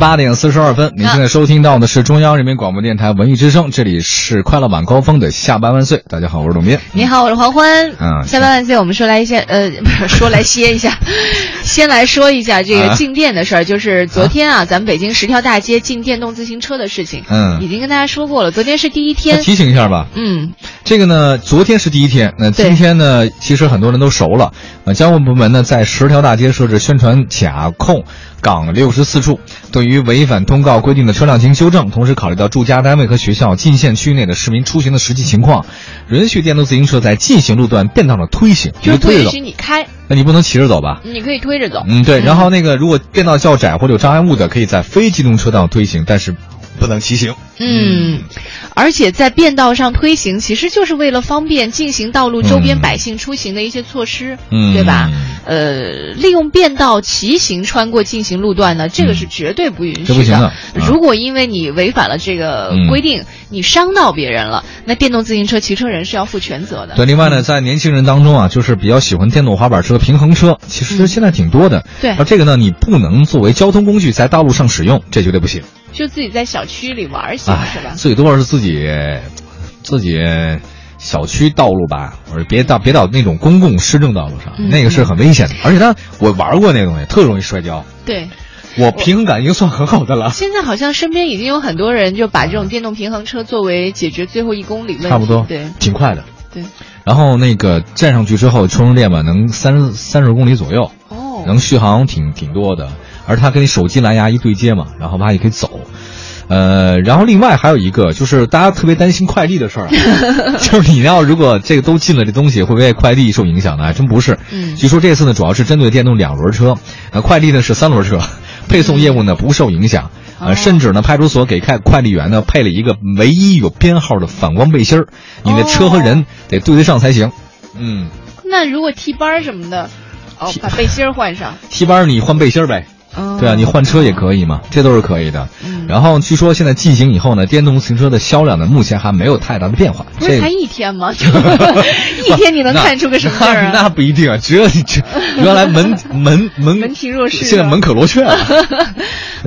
八点四十二分，您现在收听到的是中央人民广播电台文艺之声，这里是快乐晚高峰的下班万岁。大家好，我是董斌。你好，我是黄欢。嗯下班万岁，我们说来一些，呃，不 是说来歇一下，先来说一下这个啊。禁电的事儿，就是昨天啊，咱们北京十条大街禁电动自行车的事情，嗯。已经跟大家说过了。昨天是第一天，提醒一下吧，嗯，这个呢，昨天是第一天，那对今天呢，其实很多人都熟了。呃，交管部门呢在十条大街设置宣传卡控岗六十四处，对于违反通告规定的车辆进行修正，同时考虑到住家单位和学校近县区内的市民出行的实际情况，允许电动自行车在禁行路段变道上推行，就是不允你推着你开，那你不能骑着走吧？你可以推着走。嗯，对。然后那个如果变道较窄或者有障碍物的，可以在非机动车道推行，但是不能骑行。嗯，而且在变道上推行，其实就是为了方便进行道路周边嗯百姓出行的一些措施，嗯对吧？呃，利用变道骑行穿过进行路段呢，这个是绝对不允许嗯这不行的啊如果因为你违反了这个嗯规定，你伤到别人了，那电动自行车骑车人是要负全责的。对，另外呢，在年轻人当中啊，就是比较喜欢电动滑板车、平衡车，其实现在挺多的。嗯对而这个呢，你不能作为交通工具在道路上使用，这绝对不行。就自己在小区里玩儿行哎，是吧？最多是自己自己小区道路吧，或者别到别到那种公共市政道路上，嗯那个是很危险的。而且它我玩过那个东西，特容易摔跤。对。我平衡感已经算很好的了。现在好像身边已经有很多人就把这种电动平衡车作为解决最后一公里问题，差不多，对挺快的。对。然后那个站上去之后，充上电吧，能三三十公里左右，哦，能续航挺挺多的。而它跟你手机蓝牙一对接嘛，然后吧也可以走。呃，然后另外还有一个就是大家特别担心快递的事儿啊，就是你要如果这个都进了这东西，会不会快递受影响呢？还真不是。嗯据说这次呢主要是针对电动两轮车，呃，快递呢是三轮车，配送业务呢不受影响。呃，哦甚至呢，派出所给快快递员呢配了一个唯一有编号的反光背心儿，你的车和人得对得上才行。嗯，那如果替班儿什么的，哦，把背心儿换上，替班儿你换背心儿呗。哦对啊，你换车也可以嘛，这都是可以的。嗯然后据说现在进行以后呢，电动自行车的销量呢，目前还没有太大的变化。这个不是才一天吗？一天你能看出个什么 那？不一定啊，只有你这原来门门门门庭若市现在门可罗雀了。